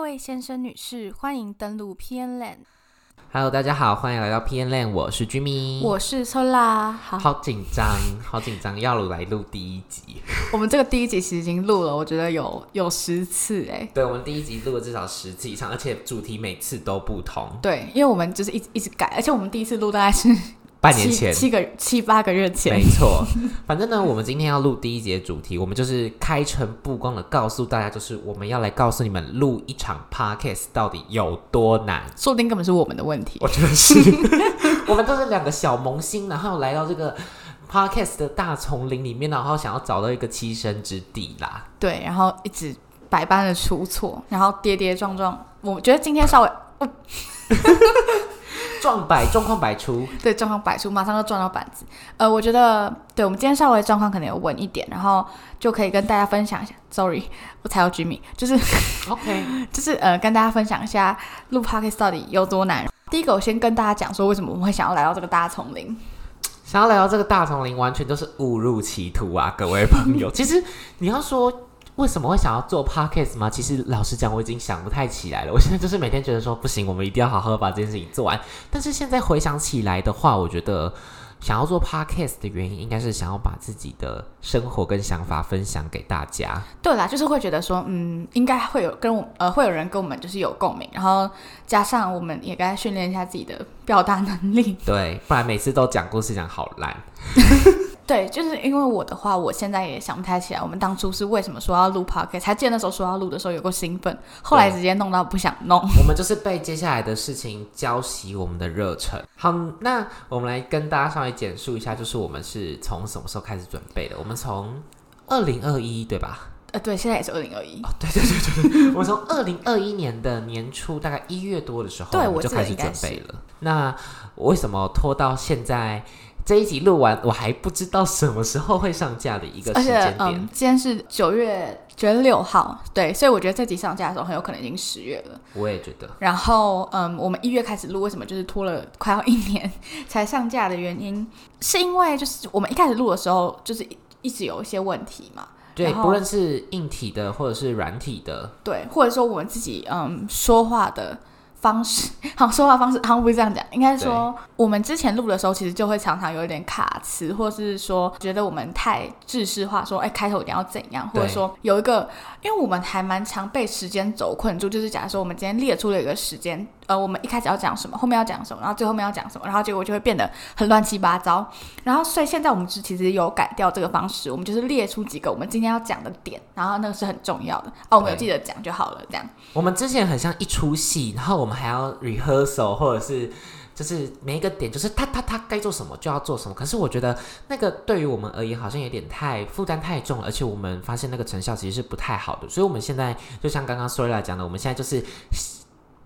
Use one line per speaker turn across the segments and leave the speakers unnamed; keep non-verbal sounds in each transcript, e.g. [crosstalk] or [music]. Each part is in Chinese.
各位先生、女士，欢迎登录 PN Land。
Hello，大家好，欢迎来到 PN Land，我是 Jimmy。
我是秋啦。好，
好紧张，好紧张，要来录第一集。[laughs]
我们这个第一集其实已经录了，我觉得有有十次哎。
对，我们第一集录了至少十次以上，而且主题每次都不同。
对，因为我们就是一直一直改，而且我们第一次录大概是
半年前，
七个七八个月前。
没错。反正呢，我们今天要录第一节主题，我们就是开诚布公的告诉大家，就是我们要来告诉你们，录一场 podcast 到底有多难。
说不定根本是我们的问题。
我觉得是，[laughs] 我们都是两个小萌新，然后来到这个 podcast 的大丛林里面，然后想要找到一个栖身之地啦。
对，然后一直百般的出错，然后跌跌撞撞。我觉得今天稍微。
撞摆状况百出，
对状况百出，马上就撞到板子。呃，我觉得，对我们今天稍微状况可能有稳一点，然后就可以跟大家分享一下。Sorry，我才要 Jimmy，就是
OK，[laughs]
就是呃，跟大家分享一下录 Podcast 到底有多难。第一个，我先跟大家讲说，为什么我们会想要来到这个大丛林。
想要来到这个大丛林，完全都是误入歧途啊，各位朋友。[laughs] 其实你要说。为什么会想要做 podcast 吗？其实老实讲，我已经想不太起来了。[laughs] 我现在就是每天觉得说不行，我们一定要好好把这件事情做完。但是现在回想起来的话，我觉得想要做 podcast 的原因，应该是想要把自己的生活跟想法分享给大家。
对啦，就是会觉得说，嗯，应该会有跟我呃，会有人跟我们就是有共鸣，然后加上我们也该训练一下自己的表达能力。
对，不然每次都讲故事讲好烂。[laughs]
对，就是因为我的话，我现在也想不太起来，我们当初是为什么说要录 podcast，还记得那时候说要录的时候有过兴奋，后来直接弄到不想弄。
我们就是被接下来的事情浇熄我们的热忱。好，那我们来跟大家稍微简述一下，就是我们是从什么时候开始准备的？我们从二零二一对吧？
呃，对，现在也是二零二一。
哦，对对对对对，我们从二零二一年的年初，大概一月多的时候，
对，
我就开始准备了。那为什么拖到现在？这一集录完，我还不知道什么时候会上架的一个时间点。
嗯，今天是九月九月六号，对，所以我觉得这集上架的时候很有可能已经十月了。
我也觉得。
然后，嗯，我们一月开始录，为什么就是拖了快要一年才上架的原因，是因为就是我们一开始录的时候，就是一直有一些问题嘛。
对，不论是硬体的或者是软体的，
对，或者说我们自己嗯说话的。方式 [laughs] 好，说话方式好像不是这样讲，应该说我们之前录的时候，其实就会常常有一点卡词，或是说觉得我们太制式化，说哎开头一定要怎样，或者说有一个，因为我们还蛮常被时间轴困住，就是假如说我们今天列出了一个时间。呃，我们一开始要讲什么，后面要讲什么，然后最后面要讲什么，然后结果就会变得很乱七八糟。然后，所以现在我们是其实有改掉这个方式，我们就是列出几个我们今天要讲的点，然后那个是很重要的哦，我们有记得讲就好了。这样，
我们之前很像一出戏，然后我们还要 rehearsal，或者是就是每一个点就是他他他该做什么就要做什么。可是我觉得那个对于我们而言好像有点太负担太重了，而且我们发现那个成效其实是不太好的。所以我们现在就像刚刚 o r y 讲的，我们现在就是。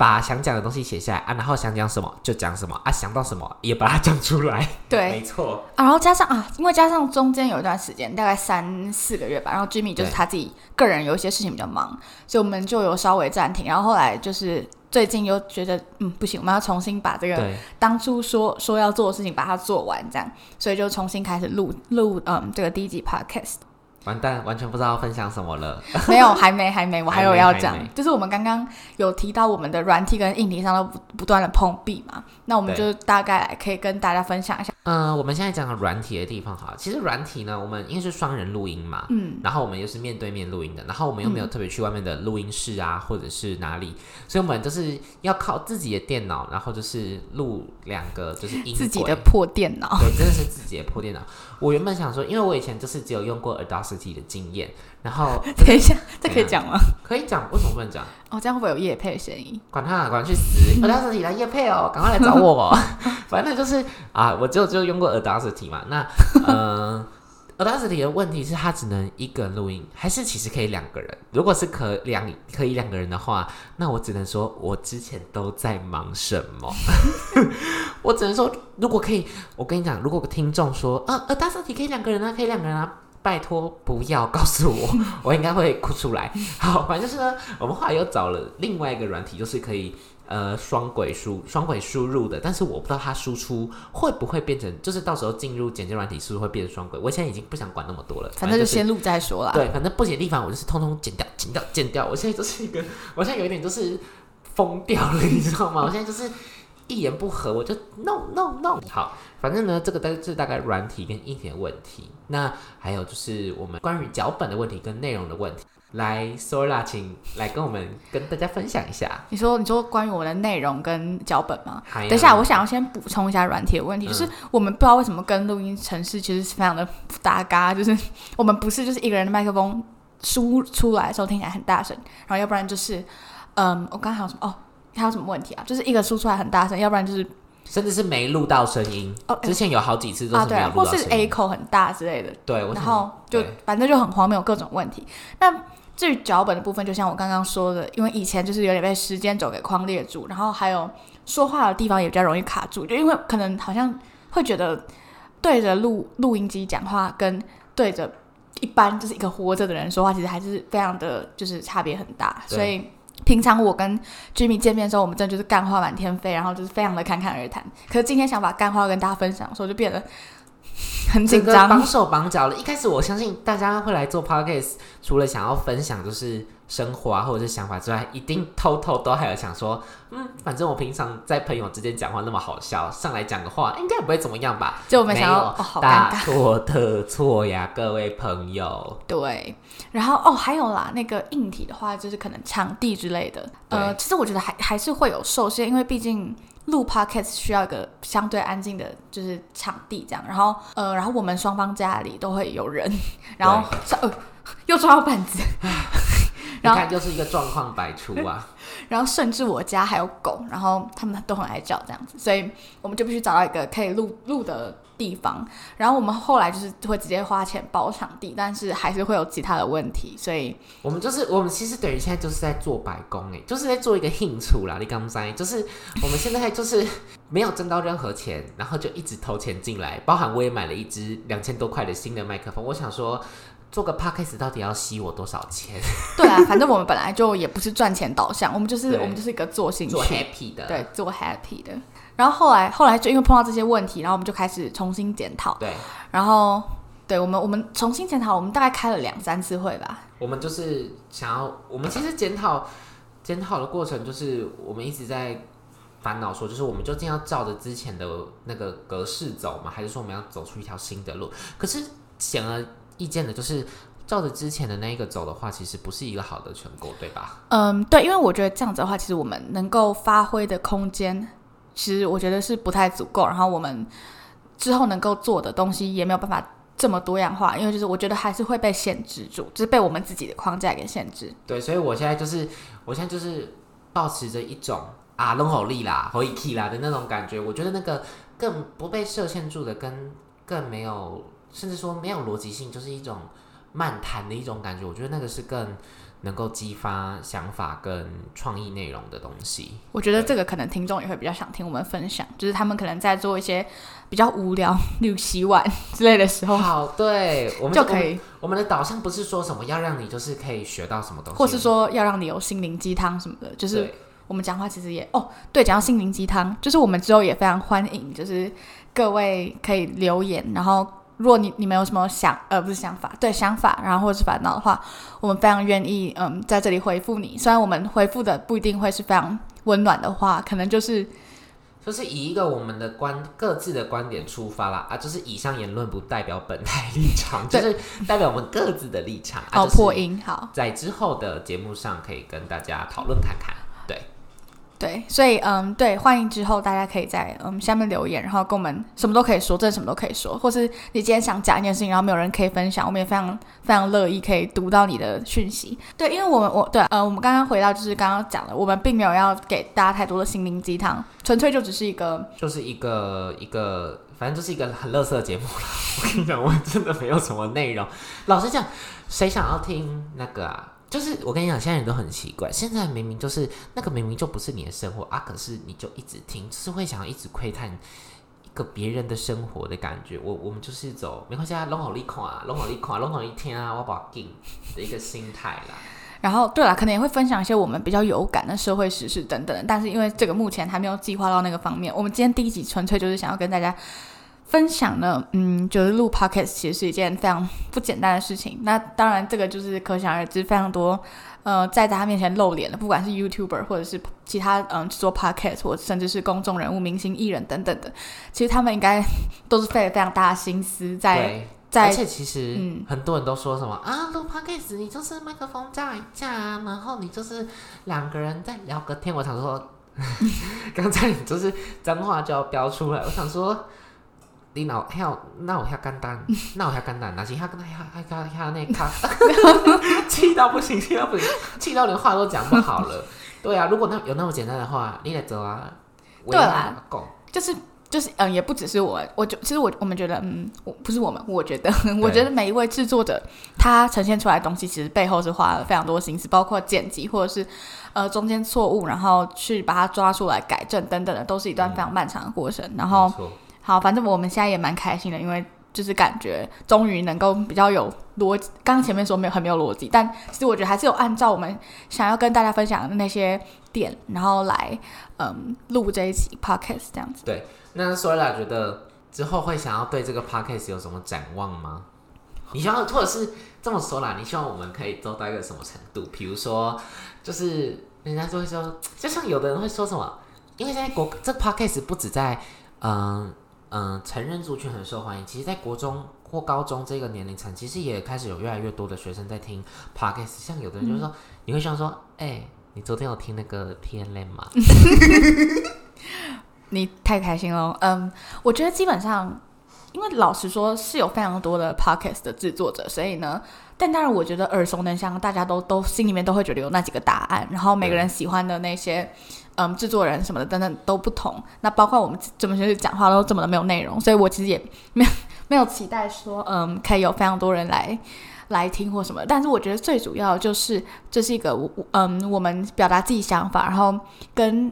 把想讲的东西写下来啊，然后想讲什么就讲什么啊，想到什么也把它 [laughs] 讲出来。
对，[laughs]
没错
啊。然后加上啊，因为加上中间有一段时间，大概三四个月吧，然后 Jimmy 就是他自己个人有一些事情比较忙，所以我们就有稍微暂停。然后后来就是最近又觉得嗯不行，我们要重新把这个当初说说要做的事情把它做完，这样，所以就重新开始录录嗯这个第一集 Podcast。
完蛋，完全不知道分享什么了。[laughs]
没有，还没，还没，我还有要讲，就是我们刚刚有提到我们的软体跟硬体上都不不断的碰壁嘛，那我们就大概可以跟大家分享一下。
嗯，我们现在讲软体的地方哈，其实软体呢，我们因为是双人录音嘛，嗯，然后我们又是面对面录音的，然后我们又没有特别去外面的录音室啊，或者是哪里，所以我们就是要靠自己的电脑，然后就是录两个就是音
自己的破电脑，
对，真的是自己的破电脑。我原本想说，因为我以前就是只有用过 Audacity 的经验，然后 [laughs]
等一下，这可以讲吗？
可以讲，为什么不能讲？
哦，这样会不会有夜配的声音？
管他，管去死！[laughs] Audacity 来夜配哦，赶快来找我哦。[laughs] 反正就是啊，我就就用过 Audacity 嘛。那呃，Audacity 的问题是它只能一个人录音，还是其实可以两个人？如果是可两可以两个人的话，那我只能说我之前都在忙什么？我只能说，如果可以，我跟你讲，如果听众说啊，Audacity 可以两个人啊，可以两个人啊。拜托不要告诉我，[laughs] 我应该会哭出来。好，反正就是呢，我们后来又找了另外一个软体，就是可以呃双轨输双轨输入的，但是我不知道它输出会不会变成，就是到时候进入剪接软体是不是会变成双轨？我现在已经不想管那么多了，
反正就先录再说啦。
对，反正不剪地方我就是通通剪掉、剪掉、剪掉。我现在就是一个，我现在有一点就是疯掉了，你知道吗？我现在就是一言不合我就 no no no。好，反正呢，这个都是大概软体跟硬体的问题。那还有就是我们关于脚本的问题跟内容的问题。来，Sola，请来跟我们跟大家分享一下。
你说，你说关于我们的内容跟脚本吗？等一下，我想要先补充一下软体的问题，就是我们不知道为什么跟录音城市其实是非常的不搭嘎，就是我们不是就是一个人的麦克风输出来的时候听起来很大声，然后要不然就是，嗯，我刚才还有什么？哦，还有什么问题啊？就是一个输出来很大声，要不然就是。
甚至是没录到声音哦，之前有好几次都是没有录
到声音，或是 A 口很大之类的。
对，
然后就反正就很荒谬，各种问题。那至于脚本的部分，就像我刚刚说的，因为以前就是有点被时间轴给框列住，然后还有说话的地方也比较容易卡住，就因为可能好像会觉得对着录录音机讲话跟对着一般就是一个活着的人说话，其实还是非常的就是差别很大，所以。平常我跟 Jimmy 见面的时候，我们真的就是干话满天飞，然后就是非常的侃侃而谈。可是今天想把干话跟大家分享的时候，就变得 [laughs] 很紧张，
绑手绑脚了。一开始我相信大家会来做 Podcast，除了想要分享，就是。生活啊，或者是想法之外，一定偷偷都还有想说，嗯，反正我平常在朋友之间讲话那么好笑，上来讲个话，应该不会怎么样吧？
就我们想要
大错特错呀，各位朋友。
对，然后哦，还有啦，那个硬体的话，就是可能场地之类的。呃，其实我觉得还还是会有受限，因为毕竟录 podcast 需要一个相对安静的，就是场地这样。然后呃，然后我们双方家里都会有人，然后 [laughs] 呃又抓到板子。[laughs]
你看，就是一个状况百出啊。[laughs]
然后，甚至我家还有狗，然后他们都很爱叫这样子，所以我们就必须找到一个可以录录的地方。然后我们后来就是会直接花钱包场地，但是还是会有其他的问题，所以
我们就是我们其实等于现在就是在做白工哎，就是在做一个兴处啦。你刚才就是我们现在就是没有挣到任何钱，然后就一直投钱进来，包含我也买了一支两千多块的新的麦克风，我想说。做个 podcast 到底要吸我多少钱？[laughs]
对啊，反正我们本来就也不是赚钱导向，我们就是我们就是一个做兴趣、
做 happy 的，
对，做 happy 的。然后后来后来就因为碰到这些问题，然后我们就开始重新检讨。
对，
然后对我们我们重新检讨，我们大概开了两三次会吧。
我们就是想要，我们其实检讨检讨的过程，就是我们一直在烦恼说，就是我们究竟要照着之前的那个格式走吗？还是说我们要走出一条新的路？可是显而意见的就是照着之前的那一个走的话，其实不是一个好的成果，对吧？
嗯，对，因为我觉得这样子的话，其实我们能够发挥的空间，其实我觉得是不太足够。然后我们之后能够做的东西也没有办法这么多样化，因为就是我觉得还是会被限制住，就是被我们自己的框架给限制。
对，所以我现在就是，我现在就是保持着一种啊，弄好力啦，可以 key 啦的那种感觉。我觉得那个更不被设限住的，跟更没有。甚至说没有逻辑性，就是一种漫谈的一种感觉。我觉得那个是更能够激发想法跟创意内容的东西。
我觉得这个可能听众也会比较想听我们分享，就是他们可能在做一些比较无聊，例如洗碗之类的时候。
好，对，[laughs] 我们
就可以。
我们的导向不是说什么要让你就是可以学到什么东西，
或是说要让你有心灵鸡汤什么的。就是我们讲话其实也哦，对，讲到心灵鸡汤，就是我们之后也非常欢迎，就是各位可以留言，然后。如果你你们有什么想呃不是想法对想法，然后或者是烦恼的话，我们非常愿意嗯在这里回复你。虽然我们回复的不一定会是非常温暖的话，可能就是
就是以一个我们的观各自的观点出发啦啊，就是以上言论不代表本台立场，[laughs] 就是代表我们各自的立场。
好破音好，
在之后的节目上可以跟大家讨论看看。
对，所以嗯，对，欢迎之后大家可以在嗯下面留言，然后跟我们什么都可以说，真的什么都可以说，或是你今天想讲一件事情，然后没有人可以分享，我们也非常非常乐意可以读到你的讯息。对，因为我们我对呃，我们刚刚回到就是刚刚讲的，我们并没有要给大家太多的心灵鸡汤，纯粹就只是一个，
就是一个一个，反正就是一个很乐色的节目了。[laughs] 我跟你讲，我真的没有什么内容。老实讲，谁想要听那个啊？就是我跟你讲，现在人都很奇怪。现在明明就是那个明明就不是你的生活啊，可是你就一直听，就是会想要一直窥探一个别人的生活的感觉。我我们就是走没关系啊，龙好利看，龙好利看，龙好利听啊，我把劲的一个心态啦。
然后对了，可能也会分享一些我们比较有感的社会时事等等。但是因为这个目前还没有计划到那个方面，我们今天第一集纯粹就是想要跟大家分享呢，嗯，就是录 podcast 其实是一件非常不简单的事情。那当然，这个就是可想而知，非常多呃在大家面前露脸的，不管是 YouTuber 或者是其他嗯做 podcast 或甚至是公众人物、明星艺人等等的，其实他们应该都是费了非常大的心思在。在
而且其实
嗯
很多人都说什么啊，录 podcast 你就是麦克风架一架啊，然后你就是两个人在聊个天。我想说，[laughs] 刚才你就是脏话就要飙出来，我想说。你那遐那我遐简单，[laughs] 那我遐简单，那是遐跟遐遐遐遐那卡，[laughs] 气到不行，气到不行，气到连话都讲不好了。对啊，如果那有那么简单的话，你得走啊。
对啦
讲
就是就是嗯，也不只是我，我就其实我我们觉得嗯，我不是我们，我觉得我觉得每一位制作者他呈现出来的东西，其实背后是花了非常多心思，包括剪辑或者是呃中间错误，然后去把它抓出来改正等等的，都是一段非常漫长的过程。然后
没错
好，反正我们现在也蛮开心的，因为就是感觉终于能够比较有逻辑。刚刚前面说没有很没有逻辑，但其实我觉得还是有按照我们想要跟大家分享的那些点，然后来嗯录这一期 podcast 这样子。
对，那所以啦觉得之后会想要对这个 podcast 有什么展望吗？你希望，或者是这么说啦，你希望我们可以做到一个什么程度？比如说，就是人家就会说，就像有的人会说什么，因为现在国这 podcast 不止在嗯嗯成人族群很受欢迎，其实在国中或高中这个年龄层，其实也开始有越来越多的学生在听 podcast。像有的人就说，你会希望说，哎、你昨天有听那个 T N L 吗？[laughs]
你太开心了，嗯，我觉得基本上，因为老实说是有非常多的 podcast 的制作者，所以呢，但当然我觉得耳熟能详，大家都都心里面都会觉得有那几个答案，然后每个人喜欢的那些嗯嗯制作人什么的等等都不同，那包括我们这么就是讲话都这么的没有内容，所以我其实也没有 [laughs] 没有期待说嗯可以有非常多人来。来听或什么，但是我觉得最主要就是这是一个嗯，我们表达自己想法，然后跟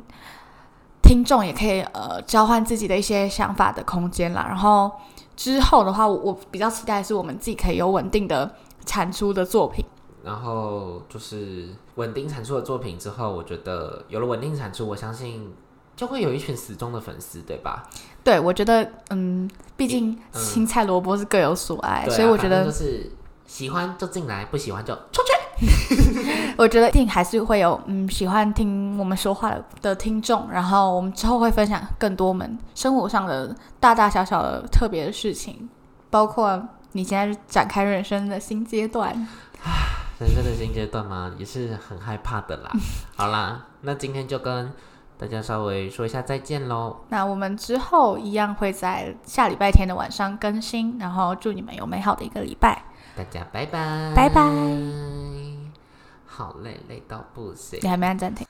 听众也可以呃交换自己的一些想法的空间啦。然后之后的话，我我比较期待是我们自己可以有稳定的产出的作品。
然后就是稳定产出的作品之后，我觉得有了稳定产出，我相信就会有一群死忠的粉丝，对吧？
对我觉得嗯，毕竟
嗯
青菜萝卜是各有所爱，所以我觉得
是喜欢就进来，不喜欢就出去。[laughs]
我觉得一定还是会有嗯喜欢听我们说话的的听众，然后我们之后会分享更多我们生活上的大大小小的特别的事情，包括你现在展开人生的新阶段。
人生的新阶段嘛，也是很害怕的啦。[laughs] 好啦，那今天就跟大家稍微说一下再见喽。
那我们之后一样会在下礼拜天的晚上更新，然后祝你们有美好的一个礼拜。
大家拜拜，
拜拜。
好累，累到不行
你。还没按暂停。